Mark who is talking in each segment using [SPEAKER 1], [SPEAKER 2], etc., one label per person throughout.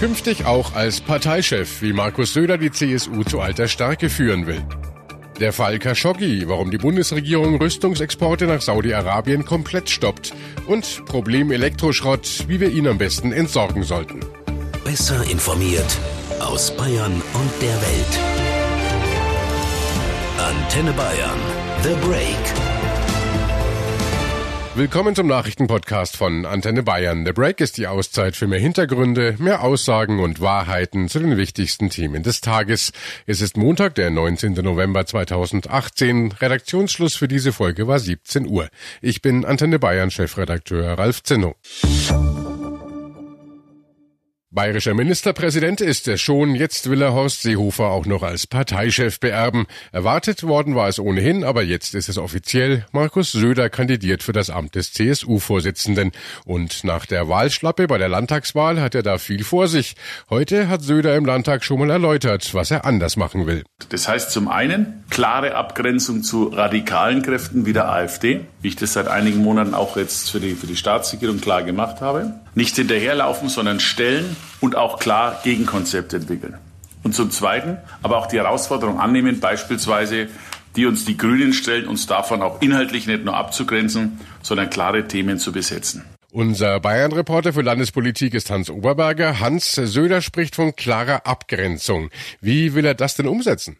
[SPEAKER 1] Künftig auch als Parteichef, wie Markus Söder die CSU zu alter Stärke führen will. Der Fall Khashoggi, warum die Bundesregierung Rüstungsexporte nach Saudi-Arabien komplett stoppt. Und Problem Elektroschrott, wie wir ihn am besten entsorgen sollten.
[SPEAKER 2] Besser informiert aus Bayern und der Welt. Antenne Bayern. The Break.
[SPEAKER 1] Willkommen zum Nachrichtenpodcast von Antenne Bayern. The Break ist die Auszeit für mehr Hintergründe, mehr Aussagen und Wahrheiten zu den wichtigsten Themen des Tages. Es ist Montag, der 19. November 2018. Redaktionsschluss für diese Folge war 17 Uhr. Ich bin Antenne Bayern Chefredakteur Ralf Zinno. Bayerischer Ministerpräsident ist er schon, jetzt will er Horst Seehofer auch noch als Parteichef beerben. Erwartet worden war es ohnehin, aber jetzt ist es offiziell. Markus Söder kandidiert für das Amt des CSU-Vorsitzenden. Und nach der Wahlschlappe bei der Landtagswahl hat er da viel vor sich. Heute hat Söder im Landtag schon mal erläutert, was er anders machen will.
[SPEAKER 3] Das heißt zum einen klare Abgrenzung zu radikalen Kräften wie der AfD, wie ich das seit einigen Monaten auch jetzt für die, für die Staatsregierung klar gemacht habe. Nicht hinterherlaufen, sondern stellen und auch klar Gegenkonzepte entwickeln. Und zum Zweiten aber auch die Herausforderung annehmen, beispielsweise die uns die Grünen stellen, uns davon auch inhaltlich nicht nur abzugrenzen, sondern klare Themen zu besetzen.
[SPEAKER 1] Unser Bayern-Reporter für Landespolitik ist Hans Oberberger. Hans Söder spricht von klarer Abgrenzung. Wie will er das denn umsetzen?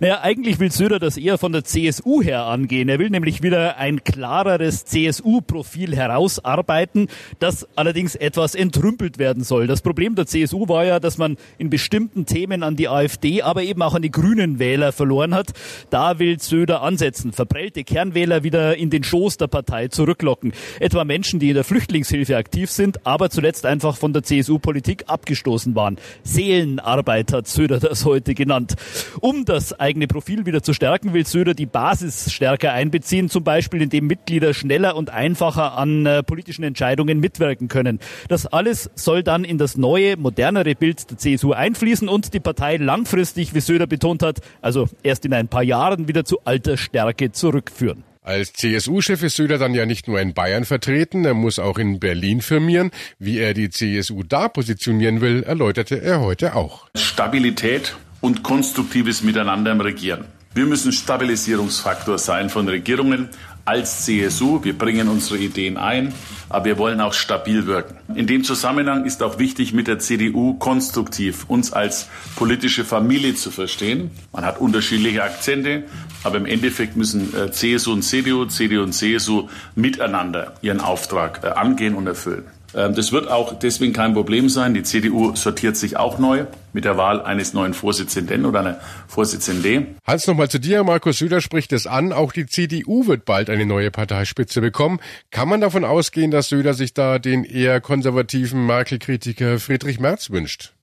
[SPEAKER 4] Naja, eigentlich will Söder das eher von der CSU her angehen. Er will nämlich wieder ein klareres CSU-Profil herausarbeiten, das allerdings etwas entrümpelt werden soll. Das Problem der CSU war ja, dass man in bestimmten Themen an die AfD, aber eben auch an die grünen Wähler verloren hat. Da will Söder ansetzen, verprellte Kernwähler wieder in den Schoß der Partei zurücklocken. Etwa Menschen, die in der Flüchtlingshilfe aktiv sind, aber zuletzt einfach von der CSU-Politik abgestoßen waren. Seelenarbeit hat Söder das heute genannt. Um das eigene Profil wieder zu stärken, will Söder die Basis stärker einbeziehen, zum Beispiel indem Mitglieder schneller und einfacher an äh, politischen Entscheidungen mitwirken können. Das alles soll dann in das neue, modernere Bild der CSU einfließen und die Partei langfristig, wie Söder betont hat, also erst in ein paar Jahren wieder zu alter Stärke zurückführen.
[SPEAKER 1] Als CSU-Chef ist Söder dann ja nicht nur in Bayern vertreten, er muss auch in Berlin firmieren. Wie er die CSU da positionieren will, erläuterte er heute auch.
[SPEAKER 3] Stabilität und konstruktives Miteinander im Regieren. Wir müssen Stabilisierungsfaktor sein von Regierungen als CSU. Wir bringen unsere Ideen ein, aber wir wollen auch stabil wirken. In dem Zusammenhang ist auch wichtig, mit der CDU konstruktiv uns als politische Familie zu verstehen. Man hat unterschiedliche Akzente, aber im Endeffekt müssen äh, CSU und CDU, CDU und CSU miteinander ihren Auftrag äh, angehen und erfüllen. Ähm, das wird auch deswegen kein Problem sein. Die CDU sortiert sich auch neu mit der Wahl eines neuen Vorsitzenden oder einer Vorsitzende.
[SPEAKER 1] Hans, nochmal zu dir. Markus Söder spricht es an. Auch die CDU wird bald eine neue Parteispitze bekommen. Kann man davon ausgehen, dass Söder sich da den eher konservativen Merkel-Kritiker Friedrich Merz wünscht?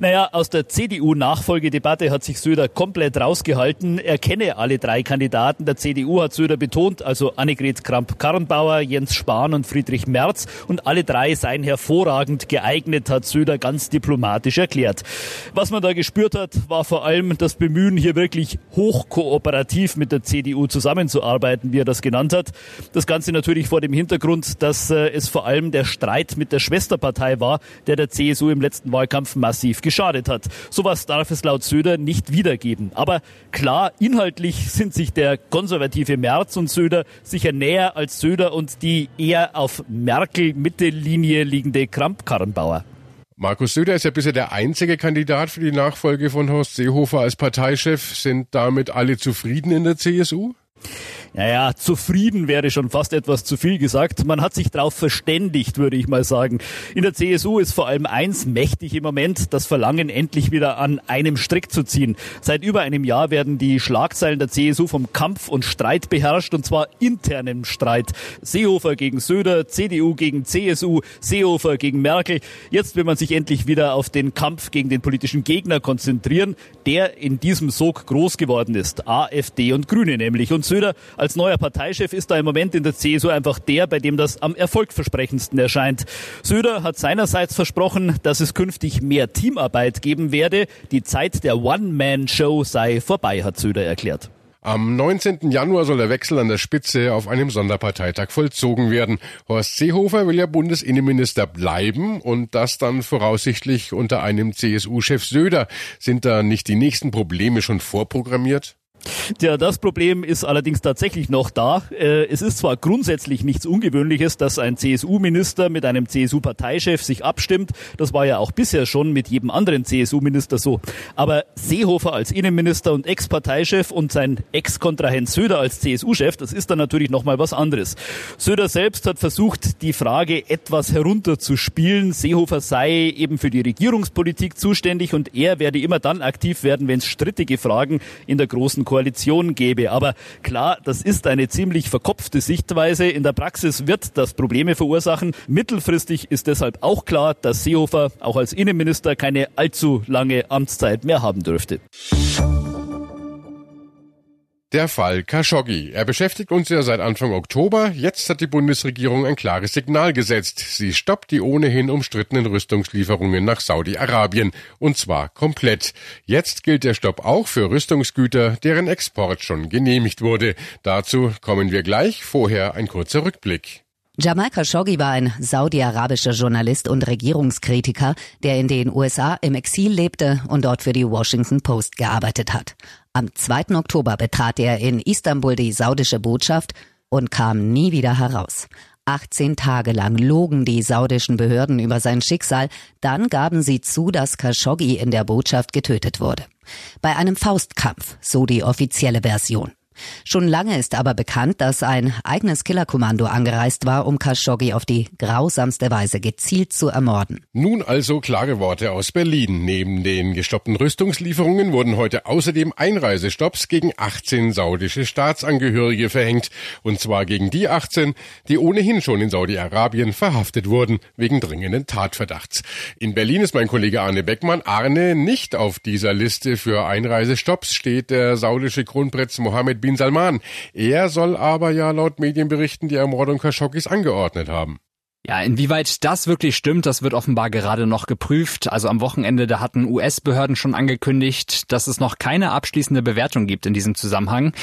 [SPEAKER 4] Naja, aus der CDU-Nachfolgedebatte hat sich Söder komplett rausgehalten. Er kenne alle drei Kandidaten. Der CDU hat Söder betont, also Annegret Kramp-Karrenbauer, Jens Spahn und Friedrich Merz. Und alle drei seien hervorragend geeignet, hat Söder ganz diplomatisch erklärt. Was man da gespürt hat, war vor allem das Bemühen, hier wirklich hochkooperativ mit der CDU zusammenzuarbeiten, wie er das genannt hat. Das Ganze natürlich vor dem Hintergrund, dass äh, es vor allem der Streit mit der Schwesterpartei war, der der CSU im letzten Wahlkampf massiv geschadet hat. Sowas darf es laut Söder nicht wiedergeben. Aber klar, inhaltlich sind sich der konservative Merz und Söder sicher näher als Söder und die eher auf Merkel-Mittellinie liegende Kramp-Karrenbauer.
[SPEAKER 1] Markus Söder ist ja bisher der einzige Kandidat für die Nachfolge von Horst Seehofer als Parteichef. Sind damit alle zufrieden in der CSU?
[SPEAKER 4] Naja, zufrieden wäre schon fast etwas zu viel gesagt. Man hat sich darauf verständigt, würde ich mal sagen. In der CSU ist vor allem eins mächtig im Moment, das Verlangen, endlich wieder an einem Strick zu ziehen. Seit über einem Jahr werden die Schlagzeilen der CSU vom Kampf und Streit beherrscht, und zwar internem Streit. Seehofer gegen Söder, CDU gegen CSU, Seehofer gegen Merkel. Jetzt will man sich endlich wieder auf den Kampf gegen den politischen Gegner konzentrieren, der in diesem Sog groß geworden ist. AfD und Grüne nämlich. Und Söder als neuer Parteichef ist da im Moment in der CSU einfach der, bei dem das am erfolgversprechendsten erscheint. Söder hat seinerseits versprochen, dass es künftig mehr Teamarbeit geben werde. Die Zeit der One-Man-Show sei vorbei, hat Söder erklärt.
[SPEAKER 1] Am 19. Januar soll der Wechsel an der Spitze auf einem Sonderparteitag vollzogen werden. Horst Seehofer will ja Bundesinnenminister bleiben und das dann voraussichtlich unter einem CSU-Chef Söder. Sind da nicht die nächsten Probleme schon vorprogrammiert?
[SPEAKER 4] Ja, das Problem ist allerdings tatsächlich noch da. Äh, es ist zwar grundsätzlich nichts Ungewöhnliches, dass ein CSU-Minister mit einem CSU-Parteichef sich abstimmt. Das war ja auch bisher schon mit jedem anderen CSU-Minister so. Aber Seehofer als Innenminister und Ex-Parteichef und sein Ex-Kontrahent Söder als CSU-Chef, das ist dann natürlich nochmal was anderes. Söder selbst hat versucht, die Frage etwas herunterzuspielen. Seehofer sei eben für die Regierungspolitik zuständig und er werde immer dann aktiv werden, wenn es strittige Fragen in der großen Koalition gäbe. Aber klar, das ist eine ziemlich verkopfte Sichtweise. In der Praxis wird das Probleme verursachen. Mittelfristig ist deshalb auch klar, dass Seehofer auch als Innenminister keine allzu lange Amtszeit mehr haben dürfte.
[SPEAKER 1] Der Fall Khashoggi. Er beschäftigt uns ja seit Anfang Oktober. Jetzt hat die Bundesregierung ein klares Signal gesetzt. Sie stoppt die ohnehin umstrittenen Rüstungslieferungen nach Saudi-Arabien. Und zwar komplett. Jetzt gilt der Stopp auch für Rüstungsgüter, deren Export schon genehmigt wurde. Dazu kommen wir gleich. Vorher ein kurzer Rückblick.
[SPEAKER 5] Jamal Khashoggi war ein saudi-arabischer Journalist und Regierungskritiker, der in den USA im Exil lebte und dort für die Washington Post gearbeitet hat. Am 2. Oktober betrat er in Istanbul die saudische Botschaft und kam nie wieder heraus. 18 Tage lang logen die saudischen Behörden über sein Schicksal, dann gaben sie zu, dass Khashoggi in der Botschaft getötet wurde. Bei einem Faustkampf, so die offizielle Version. Schon lange ist aber bekannt, dass ein eigenes Killerkommando angereist war, um Khashoggi auf die grausamste Weise gezielt zu ermorden.
[SPEAKER 1] Nun also klare Worte aus Berlin. Neben den gestoppten Rüstungslieferungen wurden heute außerdem Einreisestopps gegen 18 saudische Staatsangehörige verhängt. Und zwar gegen die 18, die ohnehin schon in Saudi-Arabien verhaftet wurden, wegen dringenden Tatverdachts. In Berlin ist mein Kollege Arne Beckmann. Arne, nicht auf dieser Liste für Einreisestopps steht der saudische Kronprinz Mohammed bin bin Salman. Er soll aber ja laut Medienberichten die Ermordung Khashoggis angeordnet haben.
[SPEAKER 6] Ja, inwieweit das wirklich stimmt, das wird offenbar gerade noch geprüft. Also am Wochenende, da hatten US-Behörden schon angekündigt, dass es noch keine abschließende Bewertung gibt in diesem Zusammenhang.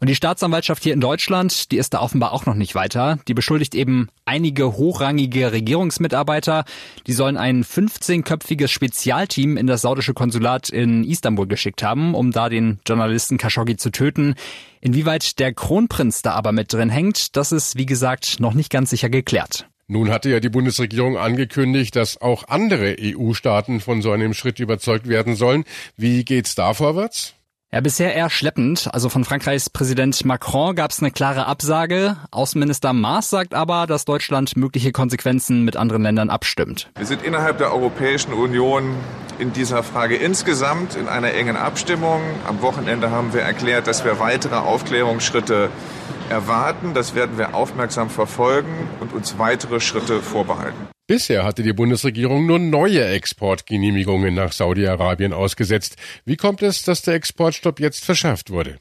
[SPEAKER 6] Und die Staatsanwaltschaft hier in Deutschland, die ist da offenbar auch noch nicht weiter. Die beschuldigt eben einige hochrangige Regierungsmitarbeiter. Die sollen ein 15-köpfiges Spezialteam in das saudische Konsulat in Istanbul geschickt haben, um da den Journalisten Khashoggi zu töten. Inwieweit der Kronprinz da aber mit drin hängt, das ist, wie gesagt, noch nicht ganz sicher geklärt.
[SPEAKER 1] Nun hatte ja die Bundesregierung angekündigt, dass auch andere EU-Staaten von so einem Schritt überzeugt werden sollen. Wie geht's da vorwärts?
[SPEAKER 6] Ja, bisher eher schleppend. Also von Frankreichs Präsident Macron gab es eine klare Absage. Außenminister Maas sagt aber, dass Deutschland mögliche Konsequenzen mit anderen Ländern abstimmt.
[SPEAKER 7] Wir sind innerhalb der Europäischen Union in dieser Frage insgesamt in einer engen Abstimmung. Am Wochenende haben wir erklärt, dass wir weitere Aufklärungsschritte erwarten. Das werden wir aufmerksam verfolgen und uns weitere Schritte vorbehalten.
[SPEAKER 1] Bisher hatte die Bundesregierung nur neue Exportgenehmigungen nach Saudi-Arabien ausgesetzt. Wie kommt es, dass der Exportstopp jetzt verschärft wurde?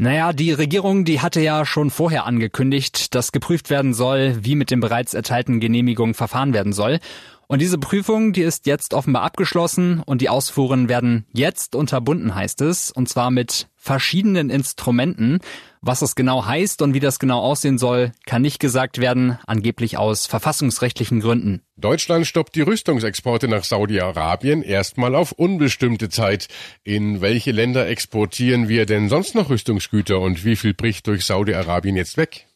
[SPEAKER 6] Naja, die Regierung, die hatte ja schon vorher angekündigt, dass geprüft werden soll, wie mit den bereits erteilten Genehmigungen verfahren werden soll. Und diese Prüfung, die ist jetzt offenbar abgeschlossen und die Ausfuhren werden jetzt unterbunden, heißt es, und zwar mit verschiedenen Instrumenten. Was das genau heißt und wie das genau aussehen soll, kann nicht gesagt werden, angeblich aus verfassungsrechtlichen Gründen.
[SPEAKER 1] Deutschland stoppt die Rüstungsexporte nach Saudi-Arabien erstmal auf unbestimmte Zeit. In welche Länder exportieren wir denn sonst noch Rüstungsgüter und wie viel bricht durch Saudi-Arabien jetzt weg?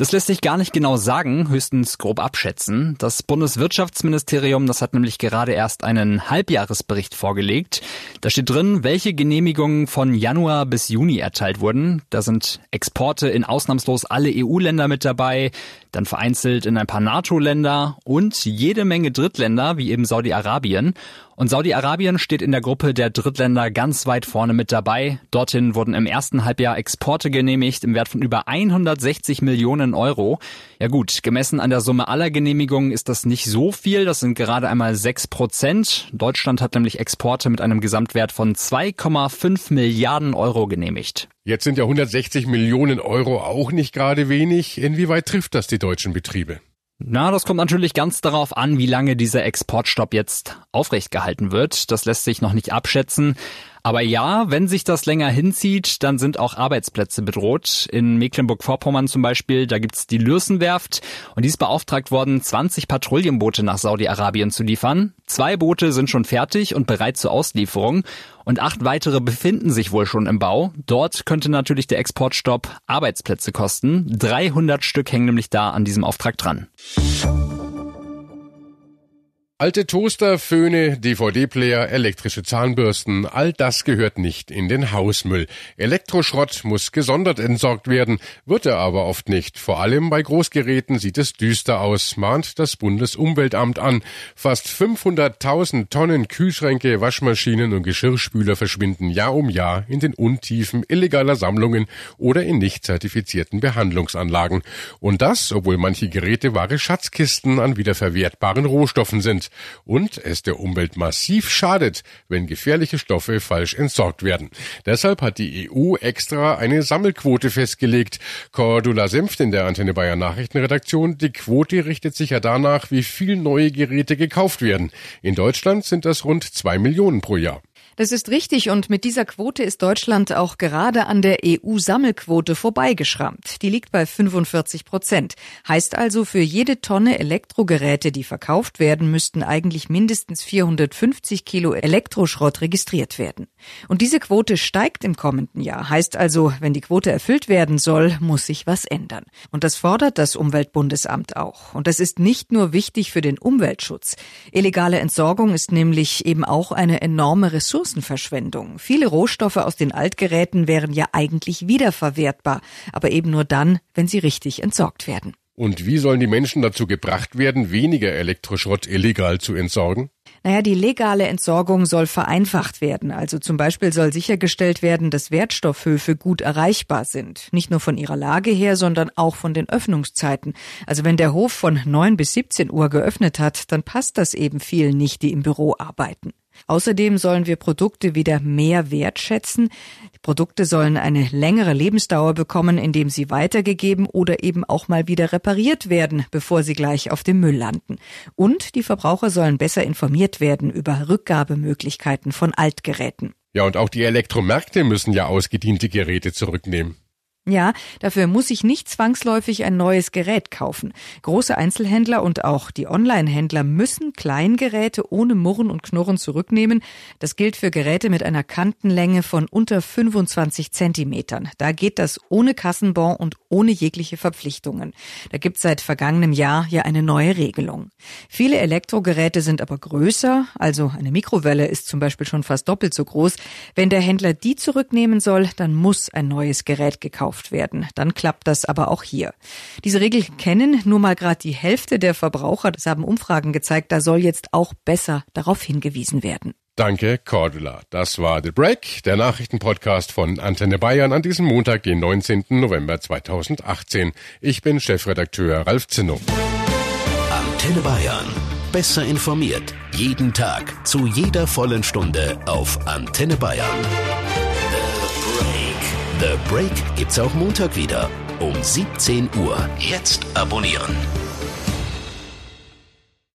[SPEAKER 6] Das lässt sich gar nicht genau sagen, höchstens grob abschätzen. Das Bundeswirtschaftsministerium, das hat nämlich gerade erst einen Halbjahresbericht vorgelegt. Da steht drin, welche Genehmigungen von Januar bis Juni erteilt wurden. Da sind Exporte in ausnahmslos alle EU-Länder mit dabei, dann vereinzelt in ein paar NATO-Länder und jede Menge Drittländer, wie eben Saudi-Arabien. Und Saudi-Arabien steht in der Gruppe der Drittländer ganz weit vorne mit dabei. Dorthin wurden im ersten Halbjahr Exporte genehmigt im Wert von über 160 Millionen Euro. Ja gut, gemessen an der Summe aller Genehmigungen ist das nicht so viel. Das sind gerade einmal 6 Prozent. Deutschland hat nämlich Exporte mit einem Gesamtwert von 2,5 Milliarden Euro genehmigt.
[SPEAKER 1] Jetzt sind ja 160 Millionen Euro auch nicht gerade wenig. Inwieweit trifft das die deutschen Betriebe?
[SPEAKER 6] Na, das kommt natürlich ganz darauf an, wie lange dieser Exportstopp jetzt aufrecht gehalten wird. Das lässt sich noch nicht abschätzen. Aber ja, wenn sich das länger hinzieht, dann sind auch Arbeitsplätze bedroht. In Mecklenburg-Vorpommern zum Beispiel, da gibt's die Lürsenwerft und die ist beauftragt worden, 20 Patrouillenboote nach Saudi-Arabien zu liefern. Zwei Boote sind schon fertig und bereit zur Auslieferung und acht weitere befinden sich wohl schon im Bau. Dort könnte natürlich der Exportstopp Arbeitsplätze kosten. 300 Stück hängen nämlich da an diesem Auftrag dran.
[SPEAKER 1] Alte Toaster, Föhne, DVD-Player, elektrische Zahnbürsten, all das gehört nicht in den Hausmüll. Elektroschrott muss gesondert entsorgt werden, wird er aber oft nicht. Vor allem bei Großgeräten sieht es düster aus, mahnt das Bundesumweltamt an. Fast 500.000 Tonnen Kühlschränke, Waschmaschinen und Geschirrspüler verschwinden Jahr um Jahr in den Untiefen illegaler Sammlungen oder in nicht zertifizierten Behandlungsanlagen. Und das, obwohl manche Geräte wahre Schatzkisten an wiederverwertbaren Rohstoffen sind und es der Umwelt massiv schadet, wenn gefährliche Stoffe falsch entsorgt werden. Deshalb hat die EU extra eine Sammelquote festgelegt. Cordula Senft in der Antenne Bayern Nachrichtenredaktion. Die Quote richtet sich ja danach, wie viel neue Geräte gekauft werden. In Deutschland sind das rund zwei Millionen pro Jahr.
[SPEAKER 8] Das ist richtig und mit dieser Quote ist Deutschland auch gerade an der EU-Sammelquote vorbeigeschrammt. Die liegt bei 45 Prozent. Heißt also, für jede Tonne Elektrogeräte, die verkauft werden, müssten eigentlich mindestens 450 Kilo Elektroschrott registriert werden. Und diese Quote steigt im kommenden Jahr. Heißt also, wenn die Quote erfüllt werden soll, muss sich was ändern. Und das fordert das Umweltbundesamt auch. Und das ist nicht nur wichtig für den Umweltschutz. Illegale Entsorgung ist nämlich eben auch eine enorme Ressource Ressourcenverschwendung. Viele Rohstoffe aus den Altgeräten wären ja eigentlich wiederverwertbar, aber eben nur dann, wenn sie richtig entsorgt werden.
[SPEAKER 1] Und wie sollen die Menschen dazu gebracht werden, weniger Elektroschrott illegal zu entsorgen?
[SPEAKER 8] Naja, die legale Entsorgung soll vereinfacht werden. Also zum Beispiel soll sichergestellt werden, dass Wertstoffhöfe gut erreichbar sind. Nicht nur von ihrer Lage her, sondern auch von den Öffnungszeiten. Also wenn der Hof von 9 bis 17 Uhr geöffnet hat, dann passt das eben vielen nicht, die im Büro arbeiten. Außerdem sollen wir Produkte wieder mehr wertschätzen. Die Produkte sollen eine längere Lebensdauer bekommen, indem sie weitergegeben oder eben auch mal wieder repariert werden, bevor sie gleich auf dem Müll landen. Und die Verbraucher sollen besser informiert werden über Rückgabemöglichkeiten von Altgeräten.
[SPEAKER 1] Ja, und auch die Elektromärkte müssen ja ausgediente Geräte zurücknehmen.
[SPEAKER 8] Ja, dafür muss ich nicht zwangsläufig ein neues Gerät kaufen. Große Einzelhändler und auch die Online-Händler müssen Kleingeräte ohne Murren und Knurren zurücknehmen. Das gilt für Geräte mit einer Kantenlänge von unter 25 Zentimetern. Da geht das ohne Kassenbon und ohne jegliche Verpflichtungen. Da gibt es seit vergangenem Jahr ja eine neue Regelung. Viele Elektrogeräte sind aber größer, also eine Mikrowelle ist zum Beispiel schon fast doppelt so groß. Wenn der Händler die zurücknehmen soll, dann muss ein neues Gerät gekauft gekauft werden. Dann klappt das aber auch hier. Diese Regel kennen nur mal gerade die Hälfte der Verbraucher. Das haben Umfragen gezeigt. Da soll jetzt auch besser darauf hingewiesen werden.
[SPEAKER 1] Danke, Cordula. Das war The Break, der Nachrichtenpodcast von Antenne Bayern an diesem Montag, den 19. November 2018. Ich bin Chefredakteur Ralf Zinno.
[SPEAKER 2] Antenne Bayern. Besser informiert. Jeden Tag. Zu jeder vollen Stunde auf Antenne Bayern. The Break gibt's auch Montag wieder um 17 Uhr. Jetzt abonnieren.